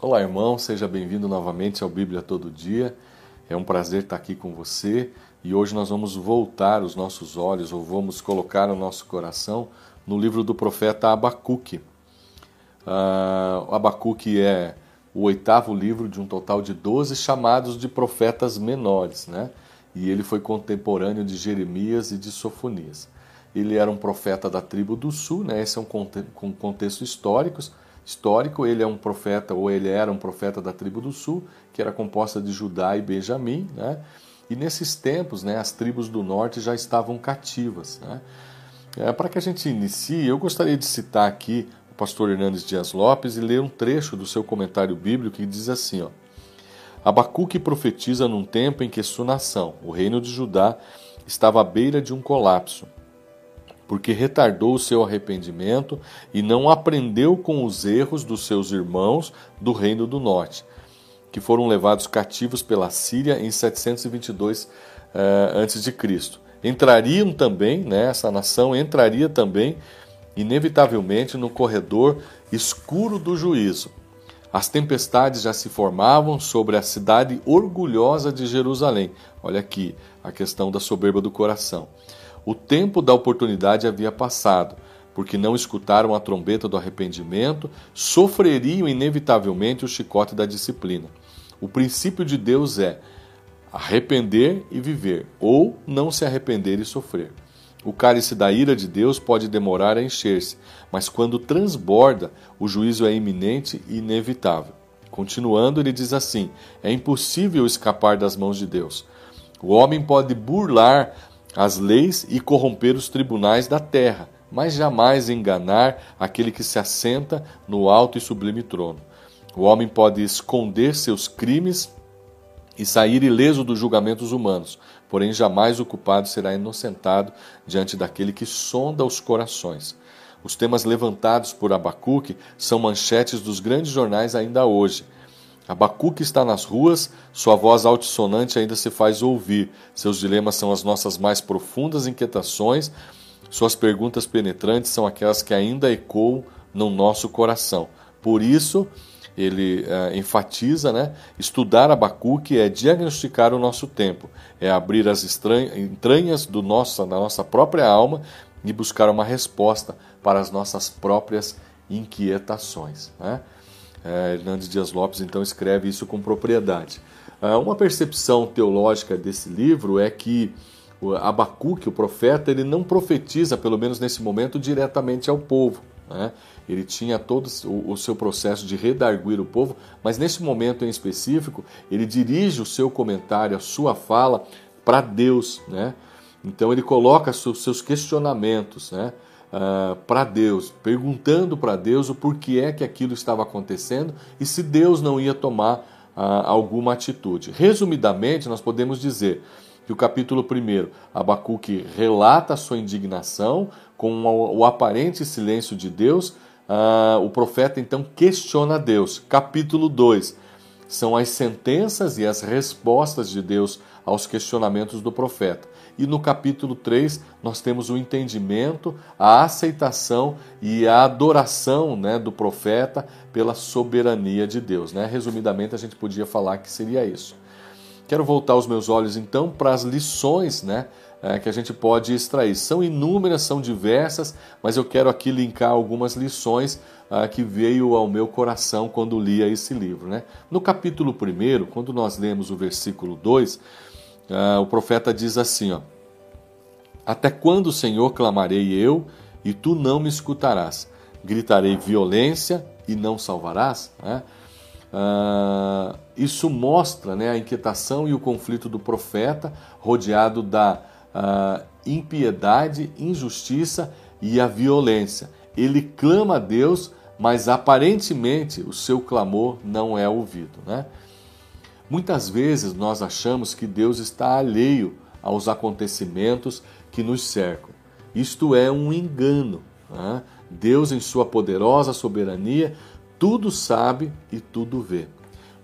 Olá, irmão, seja bem-vindo novamente ao Bíblia Todo Dia. É um prazer estar aqui com você e hoje nós vamos voltar os nossos olhos, ou vamos colocar o nosso coração no livro do profeta Abacuque. Uh, Abacuque é o oitavo livro de um total de 12 chamados de profetas menores, né? E ele foi contemporâneo de Jeremias e de Sofonias. Ele era um profeta da tribo do sul, né? Esse é um contexto histórico histórico, ele é um profeta, ou ele era um profeta da tribo do sul, que era composta de Judá e Benjamim, né? E nesses tempos, né, as tribos do norte já estavam cativas, né? É, Para que a gente inicie, eu gostaria de citar aqui o pastor Hernandes Dias Lopes e ler um trecho do seu comentário bíblico que diz assim, ó: Abacuque profetiza num tempo em que sua nação, o reino de Judá, estava à beira de um colapso porque retardou o seu arrependimento e não aprendeu com os erros dos seus irmãos do Reino do Norte, que foram levados cativos pela Síria em 722 uh, a.C. Entrariam também, né, essa nação entraria também, inevitavelmente, no corredor escuro do juízo. As tempestades já se formavam sobre a cidade orgulhosa de Jerusalém. Olha aqui a questão da soberba do coração. O tempo da oportunidade havia passado, porque não escutaram a trombeta do arrependimento, sofreriam inevitavelmente o chicote da disciplina. O princípio de Deus é arrepender e viver, ou não se arrepender e sofrer. O cálice da ira de Deus pode demorar a encher-se, mas quando transborda, o juízo é iminente e inevitável. Continuando, ele diz assim: é impossível escapar das mãos de Deus. O homem pode burlar as leis e corromper os tribunais da terra, mas jamais enganar aquele que se assenta no alto e sublime trono. O homem pode esconder seus crimes e sair ileso dos julgamentos humanos, porém jamais o culpado será inocentado diante daquele que sonda os corações. Os temas levantados por Abacuque são manchetes dos grandes jornais ainda hoje. Abacuque está nas ruas, sua voz altissonante ainda se faz ouvir. Seus dilemas são as nossas mais profundas inquietações, suas perguntas penetrantes são aquelas que ainda ecoam no nosso coração. Por isso, ele uh, enfatiza, né? Estudar Abacuque é diagnosticar o nosso tempo, é abrir as entranhas do nosso, da nossa própria alma e buscar uma resposta para as nossas próprias inquietações. Né? É, Hernandes Dias Lopes então escreve isso com propriedade. É, uma percepção teológica desse livro é que o Abacuque, o profeta, ele não profetiza, pelo menos nesse momento, diretamente ao povo. Né? Ele tinha todo o, seu processo de redarguir o povo, mas nesse momento em específico, ele dirige o seu comentário, a sua fala para Deus. Né? Então ele coloca seus questionamentos. Né? Uh, ah, para Deus, perguntando para Deus o porquê é que aquilo estava acontecendo e se Deus não ia tomar uh, alguma atitude. Resumidamente, nós podemos dizer que o capítulo 1, Abacuque relata a sua indignação com o, o aparente silêncio de Deus. Uh, o profeta então questiona Deus. Capítulo 2 são as sentenças e as respostas de Deus aos questionamentos do profeta. E no capítulo 3, nós temos o entendimento, a aceitação e a adoração né, do profeta pela soberania de Deus. Né? Resumidamente, a gente podia falar que seria isso. Quero voltar os meus olhos então para as lições né, é, que a gente pode extrair. São inúmeras, são diversas, mas eu quero aqui linkar algumas lições ah, que veio ao meu coração quando lia esse livro. Né? No capítulo 1, quando nós lemos o versículo 2, ah, o profeta diz assim: ó, Até quando, Senhor, clamarei eu e tu não me escutarás? Gritarei violência e não salvarás? Né? Ah, isso mostra né, a inquietação e o conflito do profeta, rodeado da ah, impiedade, injustiça e a violência. Ele clama a Deus, mas aparentemente o seu clamor não é ouvido. Né? Muitas vezes nós achamos que Deus está alheio aos acontecimentos que nos cercam. Isto é um engano. Né? Deus, em sua poderosa soberania, tudo sabe e tudo vê.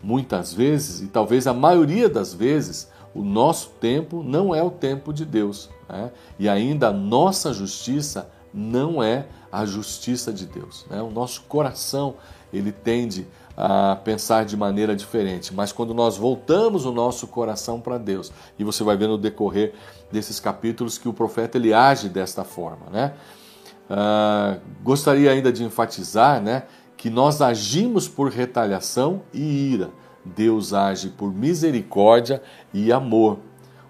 Muitas vezes, e talvez a maioria das vezes, o nosso tempo não é o tempo de Deus. Né? E ainda a nossa justiça não é a justiça de Deus. Né? O nosso coração ele tende a pensar de maneira diferente, mas quando nós voltamos o nosso coração para Deus, e você vai ver no decorrer desses capítulos que o profeta ele age desta forma, né? Uh, gostaria ainda de enfatizar, né, que nós agimos por retaliação e ira. Deus age por misericórdia e amor.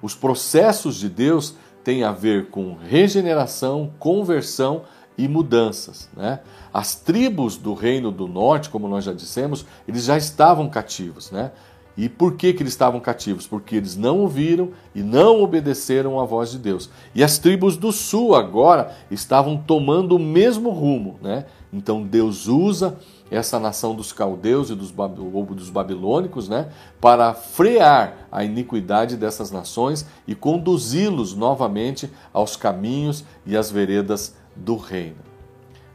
Os processos de Deus têm a ver com regeneração, conversão e mudanças. Né? As tribos do reino do norte, como nós já dissemos, eles já estavam cativos. Né? E por que, que eles estavam cativos? Porque eles não ouviram e não obedeceram à voz de Deus. E as tribos do sul agora estavam tomando o mesmo rumo. Né? Então Deus usa essa nação dos caldeus e dos, dos babilônicos né? para frear a iniquidade dessas nações e conduzi-los novamente aos caminhos e às veredas do reino.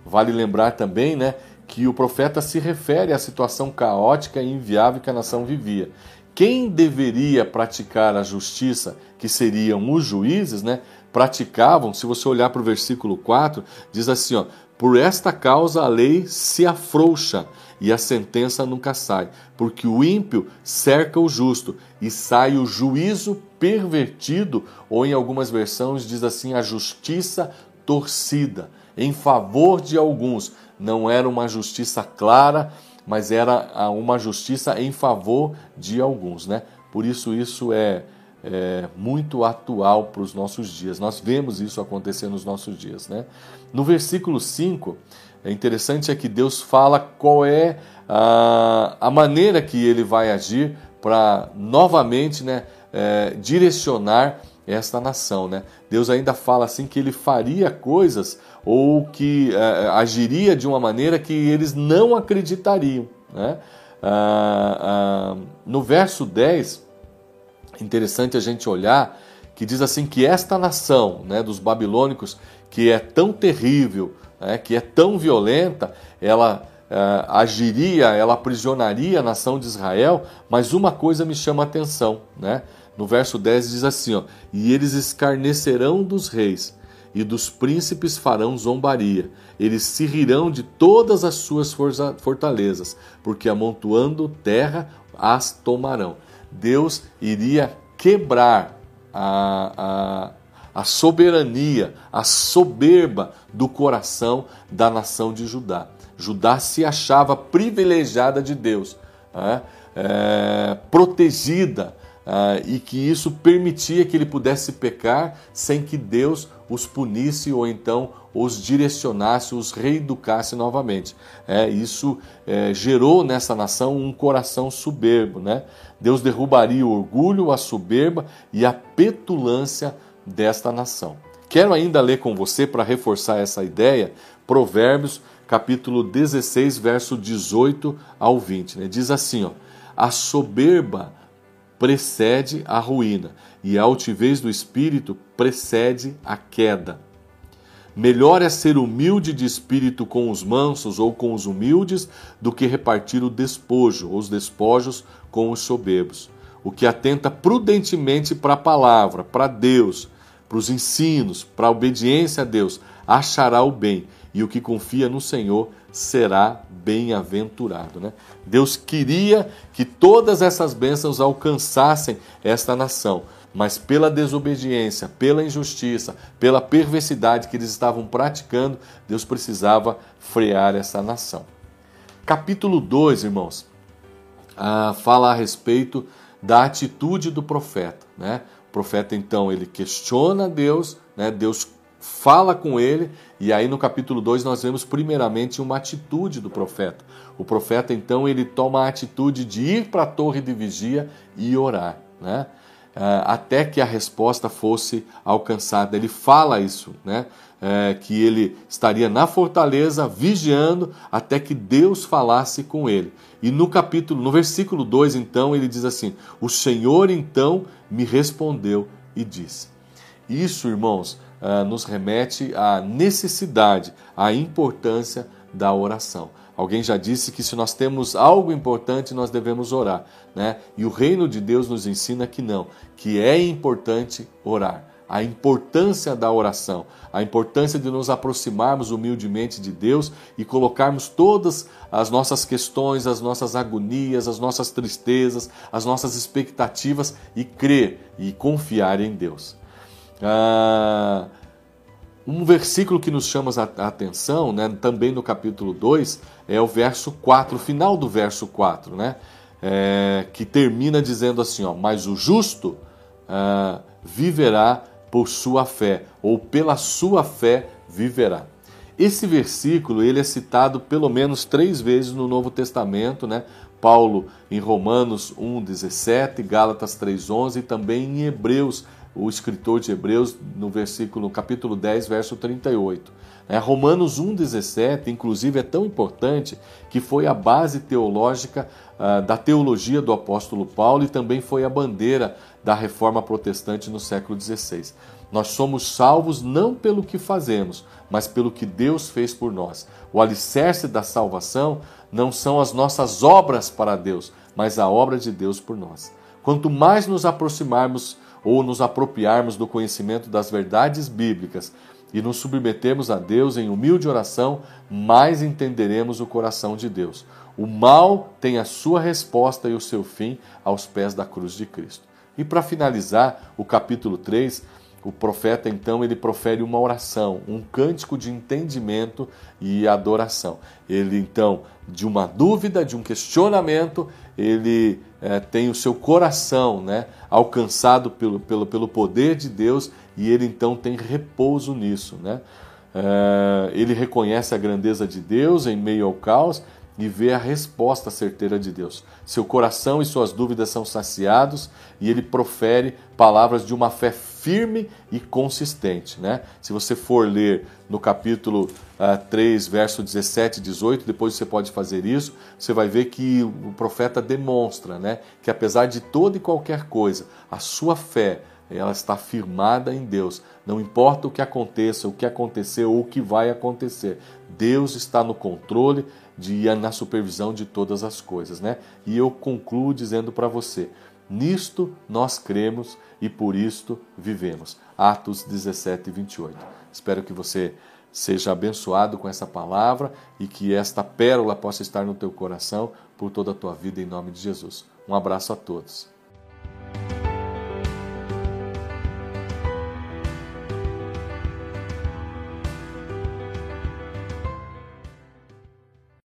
Vale lembrar também né, que o profeta se refere à situação caótica e inviável que a nação vivia. Quem deveria praticar a justiça, que seriam os juízes, né, praticavam, se você olhar para o versículo 4, diz assim: ó, por esta causa a lei se afrouxa e a sentença nunca sai, porque o ímpio cerca o justo e sai o juízo pervertido, ou em algumas versões diz assim: a justiça torcida em favor de alguns. Não era uma justiça clara, mas era uma justiça em favor de alguns, né? Por isso isso é, é muito atual para os nossos dias. Nós vemos isso acontecer nos nossos dias, né? No versículo 5, é interessante é que Deus fala qual é a, a maneira que ele vai agir para novamente né, é, direcionar esta nação. Né? Deus ainda fala assim que ele faria coisas ou que é, agiria de uma maneira que eles não acreditariam. Né? Ah, ah, no verso 10, interessante a gente olhar que diz assim que esta nação né, dos babilônicos, que é tão terrível, né, que é tão violenta, ela é, agiria, ela aprisionaria a nação de Israel, mas uma coisa me chama a atenção, né? No verso 10 diz assim: ó, E eles escarnecerão dos reis, e dos príncipes farão zombaria. Eles se rirão de todas as suas fortalezas, porque amontoando terra as tomarão. Deus iria quebrar a, a, a soberania, a soberba do coração da nação de Judá. Judá se achava privilegiada de Deus, é, é, protegida ah, e que isso permitia que ele pudesse pecar sem que Deus os punisse ou então os direcionasse, os reeducasse novamente. É, isso é, gerou nessa nação um coração soberbo. Né? Deus derrubaria o orgulho, a soberba e a petulância desta nação. Quero ainda ler com você, para reforçar essa ideia, Provérbios capítulo 16, verso 18 ao 20. Né? Diz assim: ó, A soberba precede a ruína, e a altivez do espírito precede a queda. Melhor é ser humilde de espírito com os mansos ou com os humildes do que repartir o despojo, os despojos com os soberbos. O que atenta prudentemente para a palavra, para Deus, para os ensinos, para a obediência a Deus, achará o bem, e o que confia no Senhor será bem-aventurado. Né? Deus queria que todas essas bênçãos alcançassem esta nação, mas pela desobediência, pela injustiça, pela perversidade que eles estavam praticando, Deus precisava frear essa nação. Capítulo 2, irmãos, ah, fala a respeito da atitude do profeta. Né? O profeta, então, ele questiona Deus, né? Deus fala com ele, e aí no capítulo 2 nós vemos primeiramente uma atitude do profeta. O profeta então ele toma a atitude de ir para a torre de vigia e orar, né? Uh, até que a resposta fosse alcançada. Ele fala isso, né? Uh, que ele estaria na fortaleza vigiando até que Deus falasse com ele. E no capítulo, no versículo 2, então, ele diz assim: O Senhor então me respondeu e disse. Isso, irmãos, uh, nos remete à necessidade, à importância da oração. Alguém já disse que se nós temos algo importante, nós devemos orar, né? E o reino de Deus nos ensina que não, que é importante orar. a importância da oração, a importância de nos aproximarmos humildemente de Deus e colocarmos todas as nossas questões, as nossas agonias, as nossas tristezas, as nossas expectativas e crer e confiar em Deus. Ah, um versículo que nos chama a atenção, né, também no capítulo 2, é o verso 4, o final do verso 4, né, é, que termina dizendo assim: ó, Mas o justo ah, viverá por sua fé, ou pela sua fé viverá. Esse versículo ele é citado pelo menos três vezes no Novo Testamento, né? Paulo em Romanos 1,17, Gálatas 3,11 e também em Hebreus o escritor de Hebreus no versículo, no capítulo 10, verso 38. É, Romanos 1,17, inclusive, é tão importante que foi a base teológica uh, da teologia do apóstolo Paulo e também foi a bandeira da reforma protestante no século XVI. Nós somos salvos não pelo que fazemos, mas pelo que Deus fez por nós. O alicerce da salvação não são as nossas obras para Deus, mas a obra de Deus por nós. Quanto mais nos aproximarmos ou nos apropriarmos do conhecimento das verdades bíblicas e nos submetermos a Deus em humilde oração, mais entenderemos o coração de Deus. O mal tem a sua resposta e o seu fim aos pés da cruz de Cristo. E para finalizar, o capítulo 3, o profeta então ele profere uma oração, um cântico de entendimento e adoração. Ele então, de uma dúvida, de um questionamento, ele é, tem o seu coração né, alcançado pelo, pelo, pelo poder de Deus e ele então tem repouso nisso. Né? É, ele reconhece a grandeza de Deus em meio ao caos e vê a resposta certeira de Deus. Seu coração e suas dúvidas são saciados e ele profere palavras de uma fé firme e consistente. Né? Se você for ler no capítulo uh, ah, 3, verso 17 e 18, depois você pode fazer isso, você vai ver que o profeta demonstra né, que apesar de toda e qualquer coisa, a sua fé ela está firmada em Deus. Não importa o que aconteça, o que aconteceu ou o que vai acontecer, Deus está no controle de na supervisão de todas as coisas, né? E eu concluo dizendo para você: nisto nós cremos e por isto vivemos. Atos 17 e 28. Espero que você seja abençoado com essa palavra e que esta pérola possa estar no teu coração por toda a tua vida em nome de Jesus. Um abraço a todos.